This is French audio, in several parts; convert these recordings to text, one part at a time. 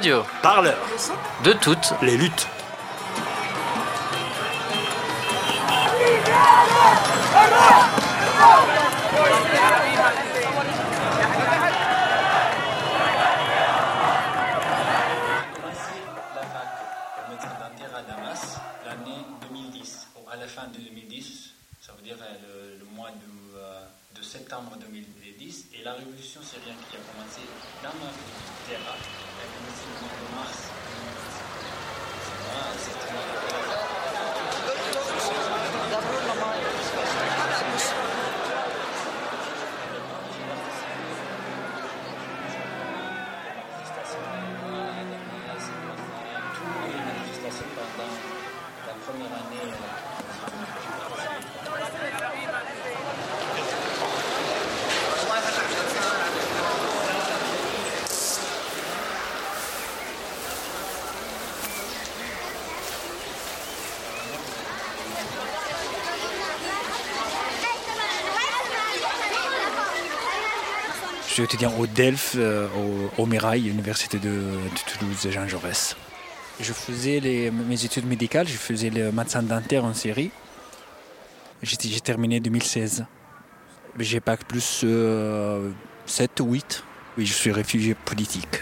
Radio. Parleur. De toutes les luttes. Je suis étudiant au DELF, euh, au, Mirail, Université de, Toulouse, Jean Jaurès. Je faisais mes études médicales, je faisais le médecin dentaire en série. J'ai terminé 2016. J'ai pas plus euh, 7 ou 8. Oui, je suis réfugié politique.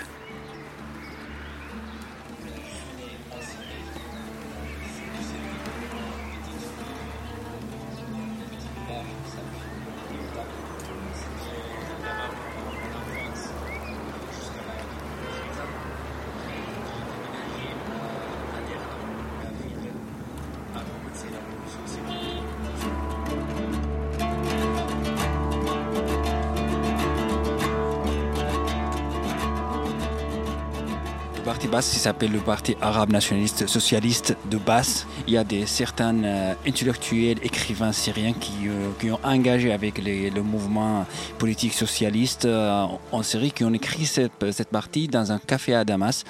Parti basse, il s'appelle le parti arabe nationaliste socialiste de Basse. Il y a des certains euh, intellectuels, écrivains syriens qui, euh, qui ont engagé avec le mouvement politique socialiste euh, en Syrie, qui ont écrit cette, cette partie dans un café à Damas,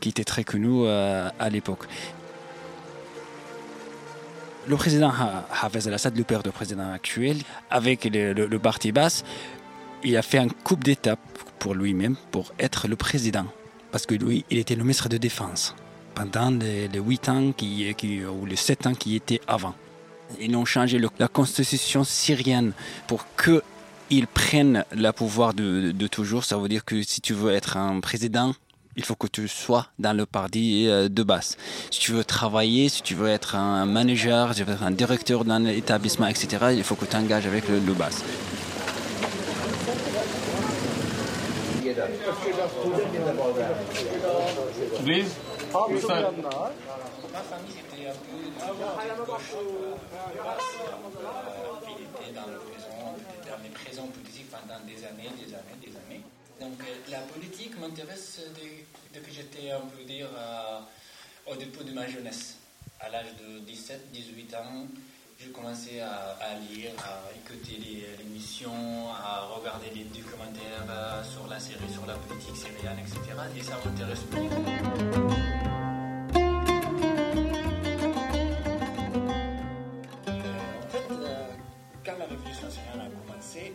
qui était très connu à l'époque. Le président Ha- Hafez al-Assad, le père du président actuel, avec le, le- le parti basse, il a fait un coup d'étape pour lui-même pour être le président parce que lui, il était le ministre de Défense pendant les, les 8 ans qui, ou les 7 ans qui étaient avant. Ils ont changé la constitution syrienne pour qu'ils prennent le pouvoir de, toujours. Ça veut dire que si tu veux être un président, il faut que tu sois dans le parti euh, de base. Si tu veux travailler, si tu veux être un manager, si tu veux être un directeur d'un établissement, etc., il faut que tu t'engages avec le, le base. Ma famille était un peu de il était dans le était dans les prisons politiques pendant des années, des années, des années. Donc la politique m'intéresse depuis que j'étais, on peut dire, euh, au début de ma jeunesse. À l'âge de 17, 18 ans, j'ai commencé à, lire, à écouter les les émissions, à regarder des documentaires euh, sur la série, sur la politique syrienne, etc. Et ça m'intéresse beaucoup. En fait, euh, quand la révolution syrienne a commencé,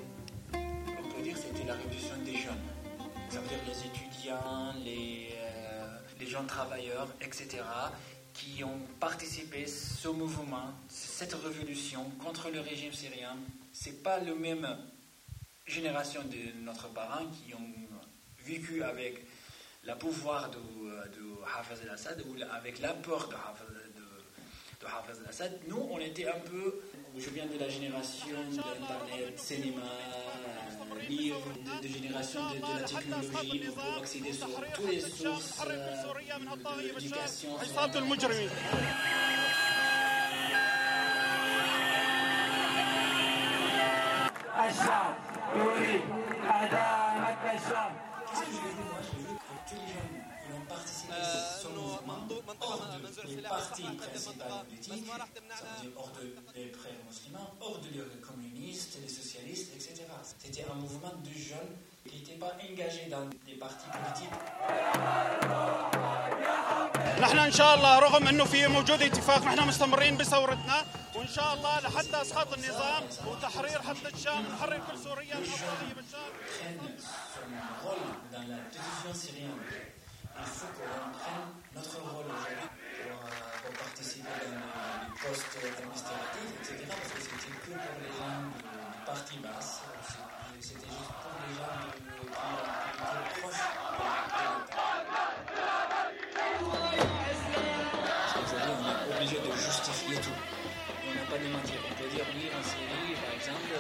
on peut dire que c'était la révolution des jeunes. Ça veut dire les étudiants, les, euh, les gens travailleurs, etc., qui ont participé ce mouvement, cette révolution contre le régime syrien. C'est pas la même génération de notre parents qui ont vécu avec le pouvoir de, de Hafez al-Assad ou avec la peur de Hafez, de, de Hafez al-Assad. Nous, on était un peu, je viens de la génération d'Internet, cinéma, euh, livres, de, génération de, de la technologie, pour accéder sur toutes les sources euh, de l'éducation. الشعب يريد أدامة الشعب نحن إن شاء الله رغم إنه في موجود اتفاق نحن مستمرين بثورتنا وإن شاء الله لحتى أسقاط النظام وتحرير حتى الشام نحرر كل سوريا من افضليه il faut qu'on prenne notre rôle aujourd'hui pour, participer les, les postes administratifs, etc. Parce que c'était que pour les gens du parti basse, c'était juste pour les gens de- qui, étaient proches de. Aujourd'hui, on est obligé de justifier tout. On n'a pas de mentir. On peut dire oui, en Syrie, par exemple, le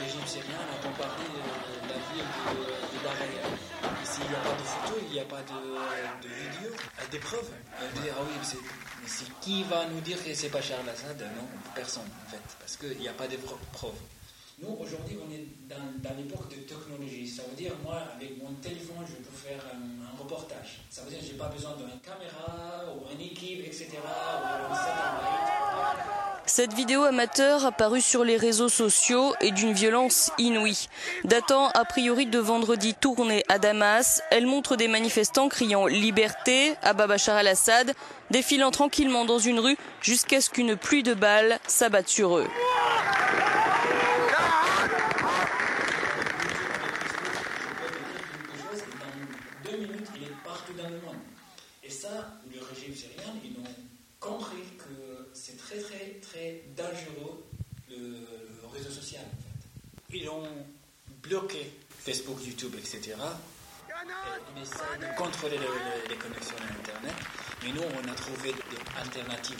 régime syrien a bombardé euh, la ville de, de S'il n'y a pas de photos, il n'y a pas de, de vidéos, euh, des preuves. On ah oui, mais c'est, qui va nous dire que c'est pas Bachar al-Assad Non, personne, en fait, parce qu'il n'y a pas de preuves. Nous, aujourd'hui, on est dans, l'époque de technologie. Ça veut dire, moi, avec mon téléphone, je peux faire un, reportage. Ça veut dire je n'ai pas besoin d'une caméra ou une équipe, etc. ou un satellite. Cette vidéo amateur apparue sur les réseaux sociaux est d'une violence inouïe. Datant a priori de vendredi tourné à Damas, elle montre des manifestants criant liberté à Bachar al-Assad, défilant tranquillement dans une rue jusqu'à ce qu'une pluie de balles s'abatte sur eux. quelque chose et dans deux minutes, il est partout dans le monde. Et ça, le régime syrien, ils ont compris que c'est très dangereux le, réseau social. En fait. Ils ont bloqué Facebook, YouTube, etc. Et Ils essaient de contrôler les, les- les connexions à Internet, mais nous, on a trouvé des alternatives.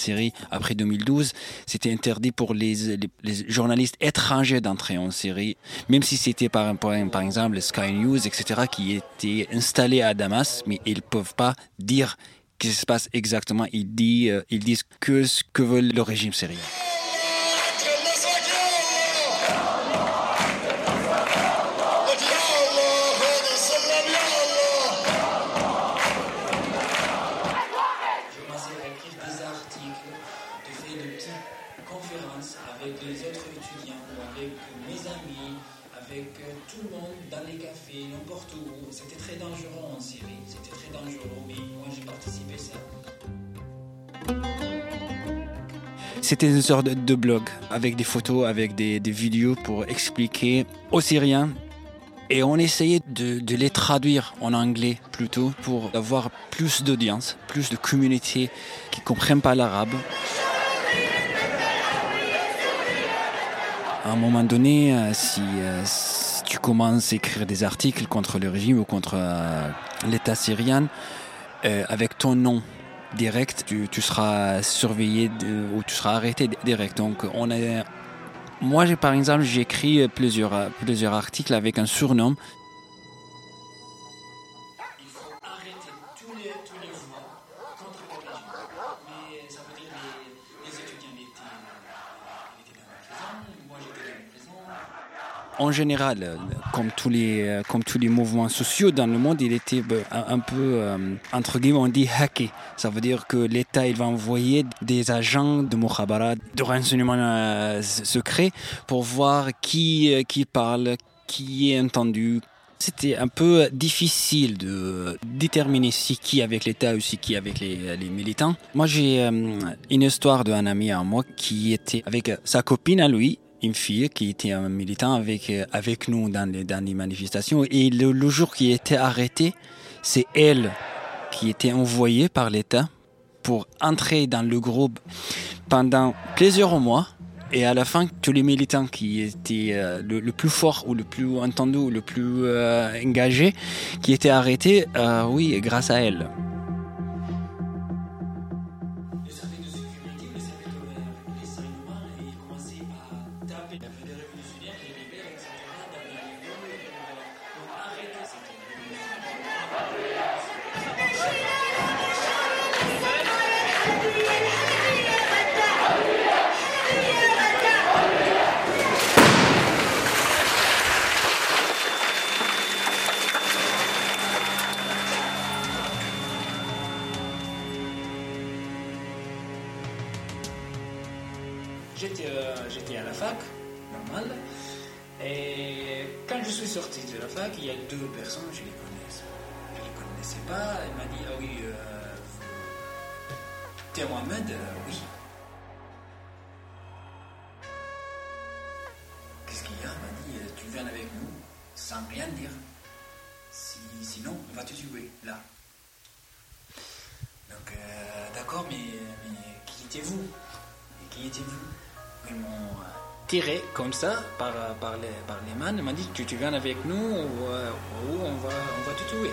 Série, après 2012, c'était interdit pour les, journalistes étrangers d'entrer en série, même si c'était par, par, par exemple Sky News, etc., qui étaient installés à Damas, mais ils ne peuvent pas dire ce qui se passe exactement. Ils disent, euh, ils disent que ce que veut le régime syrien. C'était très dangereux en Syrie, c'était très dangereux, mais moi j'ai participé à ça. C'était une sorte de, blog avec des photos, avec des, vidéos pour expliquer aux Syriens. Et on essayait de, les traduire en anglais plutôt pour avoir plus d'audience, plus de communautés qui comprennent pas l'arabe. À un moment donné, euh, si, euh, si tu commences à écrire des articles contre le régime ou contre euh, l'État syrien, euh, avec ton nom direct, tu, tu seras surveillé ou tu seras arrêté di- direct. Donc, on est. Moi, par exemple, j'ai écrit plusieurs, plusieurs articles avec un surnom. En général, euh, comme tous les, euh, comme tous les mouvements sociaux dans le monde, il était euh, un, peu, entre guillemets, on dit hacké. Ça veut dire que l'État, il va envoyer des agents de Mukhabarat, de renseignement euh, secret, pour voir qui, qui parle, qui est entendu. C'était un peu difficile de déterminer si qui avec l'État ou si qui avec les, militants. Moi, j'ai une histoire d'un ami à moi qui était avec sa copine à lui, une fille qui était un militant avec, euh, nous dans les, dans manifestations. Et le, jour qui était arrêté, c'est elle qui était envoyée par l'État pour entrer dans le groupe pendant plusieurs mois. Et à la fin, tous les militants qui étaient euh, le, plus fort ou le plus entendu ou le plus euh, engagé, qui étaient arrêtés, oui, grâce à elle. Elle m'a dit, ah oui, euh, t'es Mohamed Euh, Oui. Qu'est-ce qu'il y a? Elle m'a dit, euh, tu viens avec nous, sans rien dire. Si- sinon, on va te tuer, là. Donc, euh, d'accord, mais, qui étiez-vous? Qui étiez-vous? Ils m'ont tiré comme ça par, les, par les mains. Ils m'ont dit tu, tu viens avec nous ou, ou on, va, on va te tuer.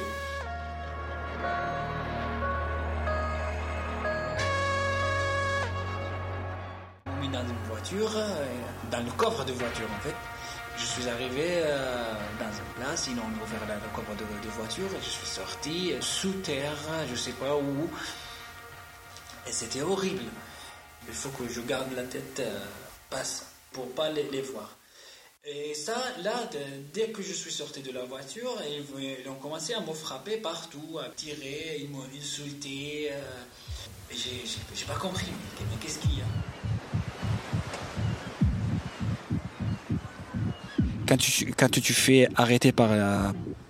Mis dans une voiture, euh, dans le coffre de voiture en fait. Je suis arrivé euh, dans une place, ils ont ouvert le coffre de, voiture, et je suis sorti euh, sous terre, je sais pas où. Et c'était horrible. Il faut que je garde la tête euh, basse pour pas les voir. Et ça, là, dès que je suis sorti de la voiture, ils, ont commencé à me frapper partout, à tirer, ils m'ont insulté. euh, j'ai j'ai- pas compris. Mais, qu'est-ce qu'il y a? Quand tu, quand tu fais arrêter par,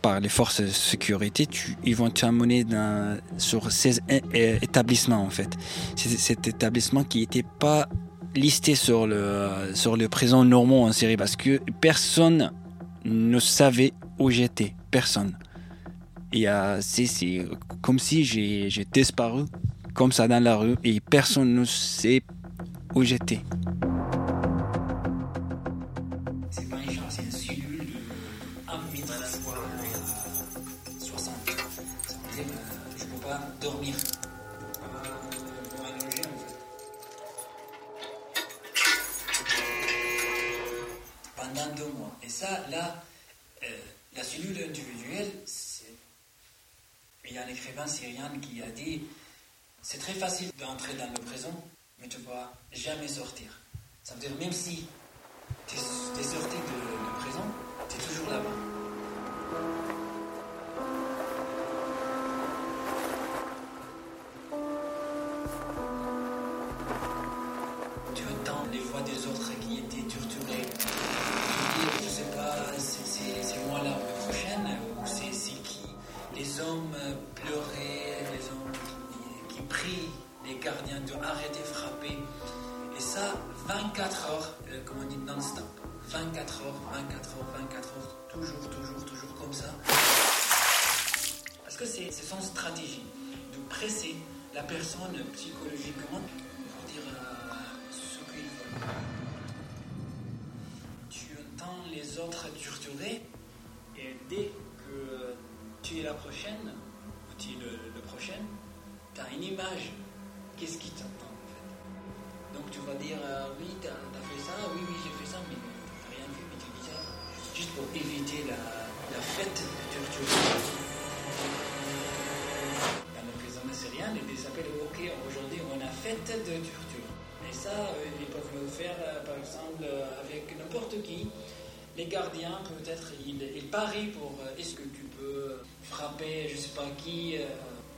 par les forces de sécurité, ils vont t'amener sur 16 é- é- établissements en fait. Cet établissement qui n'était pas listé sur le, sur le présent normand en Syrie parce que personne ne savait où j'étais. Personne. Et euh, c'est comme si j'ai disparu comme ça dans la rue et personne ne sait où j'étais. C'est Et ça, là, euh, la cellule individuelle. Il y a un écrivain syrien qui a dit c'est très facile d'entrer dans le prison, mais tu ne vas jamais sortir. Ça veut dire même si tu es, sorti de, de prison, tu es toujours là-bas. Tu entends les voix des autres qui étaient torturés. Presser la personne psychologiquement pour dire euh, ce qu'il veut. Tu entends les autres torturer et dès que tu es la prochaine, ou tu es le, le prochain, tu as une image. Qu'est-ce qui t'attend en fait? Donc tu vas dire euh, oui, tu as, fait ça, oui, oui, j'ai fait ça, mais tu rien vu, mais tu dis ça juste pour éviter la, la fête de torture. Syrienne, ils s'appellent OK, aujourd'hui on a fête de torture. Et ça, euh, ils peuvent le faire euh, par exemple euh, avec n'importe qui. Les gardiens, peut-être, ils, ils parient pour est-ce que tu peux frapper, je sais pas qui,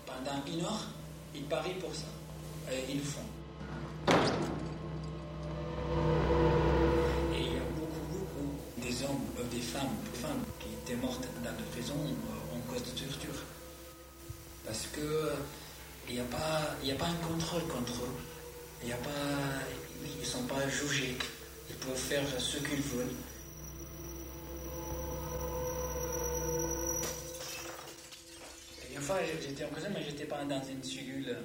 pendant une heure? Ils parient pour ça. Ils le font. Et il y a beaucoup, beaucoup des hommes, des femmes, femmes qui étaient mortes dans la prison en cause de torture. Parce que il n'y a, pas- a pas un contrôle contre eux. Y a pas, ils ne sont pas jugés. Ils peuvent faire ce qu'ils veulent. Et une fois, j'étais en prison, mais j'étais pas dans une cellule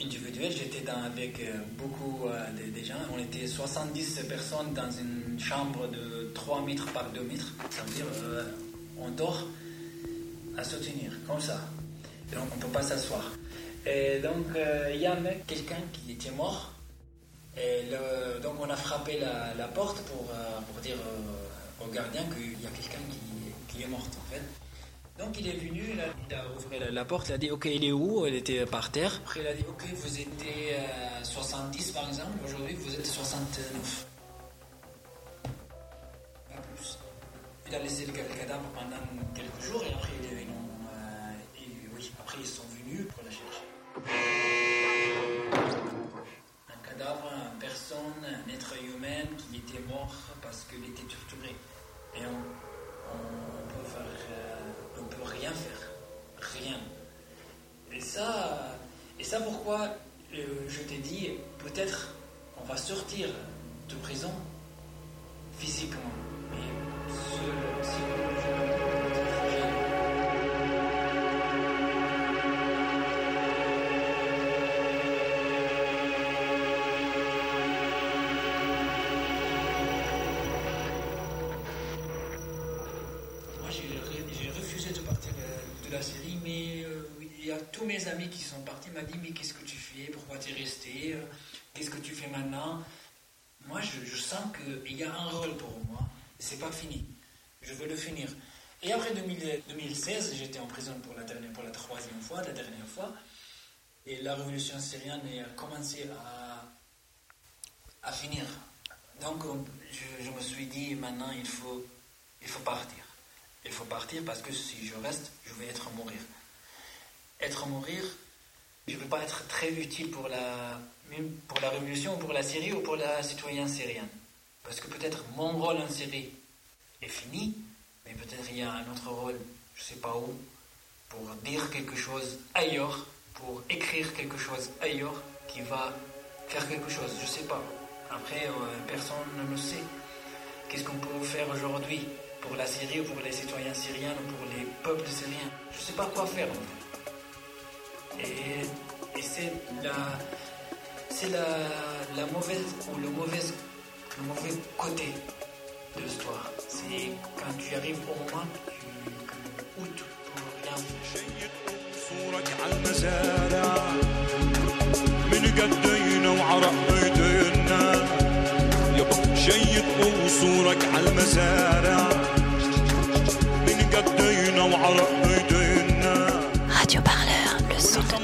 individuelle. J'étais avec euh, beaucoup euh, de, gens. On était 70 personnes dans une chambre de 3 mètres par 2 mètres. Ça veut dire euh, dort à se tenir, comme ça. Donc on ne peut pas s'asseoir. Et donc euh, il y a un mec, quelqu'un qui était mort. Et donc on a frappé la, porte pour, euh, pour dire euh, au gardien qu'il y a quelqu'un qui, qui est mort en fait. Donc il est venu, il a, il ouvert la, porte, il a dit ok il est où? Elle était par terre. Après il a dit ok vous étiez euh, 70 par exemple, aujourd'hui vous êtes 69. Pas plus. Il a laissé le, ca- le cadavre pendant quelques jours et après euh, et oui, après ils sont parce qu'il était torturé. Et on, on peut euh, peut rien faire, rien. Et ça, et ça pourquoi euh, je t'ai dit, peut-être on va sortir de prison physiquement m'ont dit, mais qu'est-ce que tu fais? Pourquoi tu es resté? Qu'est-ce que tu fais maintenant? Moi, je, je sens qu'il y a un rôle pour moi. C'est pas fini. Je veux le finir. Et après 2000 2016, j'étais en prison pour la, dernière, pour la troisième fois, la dernière fois. Et la révolution syrienne a commencé à, à finir. Donc, on- je, je me suis dit, maintenant, il faut, il faut partir. Il faut partir parce que si je reste, je vais être mourir. Être mourir, je ne vais pas être très utile pour la, pour la révolution, ou pour la Syrie ou pour la citoyenne syrienne. Parce que peut-être mon rôle en Syrie est fini, mais peut-être il y a un autre rôle, je ne sais pas où, pour dire quelque chose ailleurs, pour écrire quelque chose ailleurs qui va faire quelque chose, je ne sais pas. Après, euh, personne ne le sait. Qu'est-ce qu'on peut faire aujourd'hui pour la Syrie ou pour les citoyens syriens ou pour les peuples syriens? Je ne sais pas quoi faire. en fait. Et, et c'est la, c'est la, la mauvaise ou le mauvais, le mauvais côté de l'histoire. C'est quand tu arrives au moment tu, que- où tu peux rien faire. شيد صورك عالمزارع من قدينا وعرق le son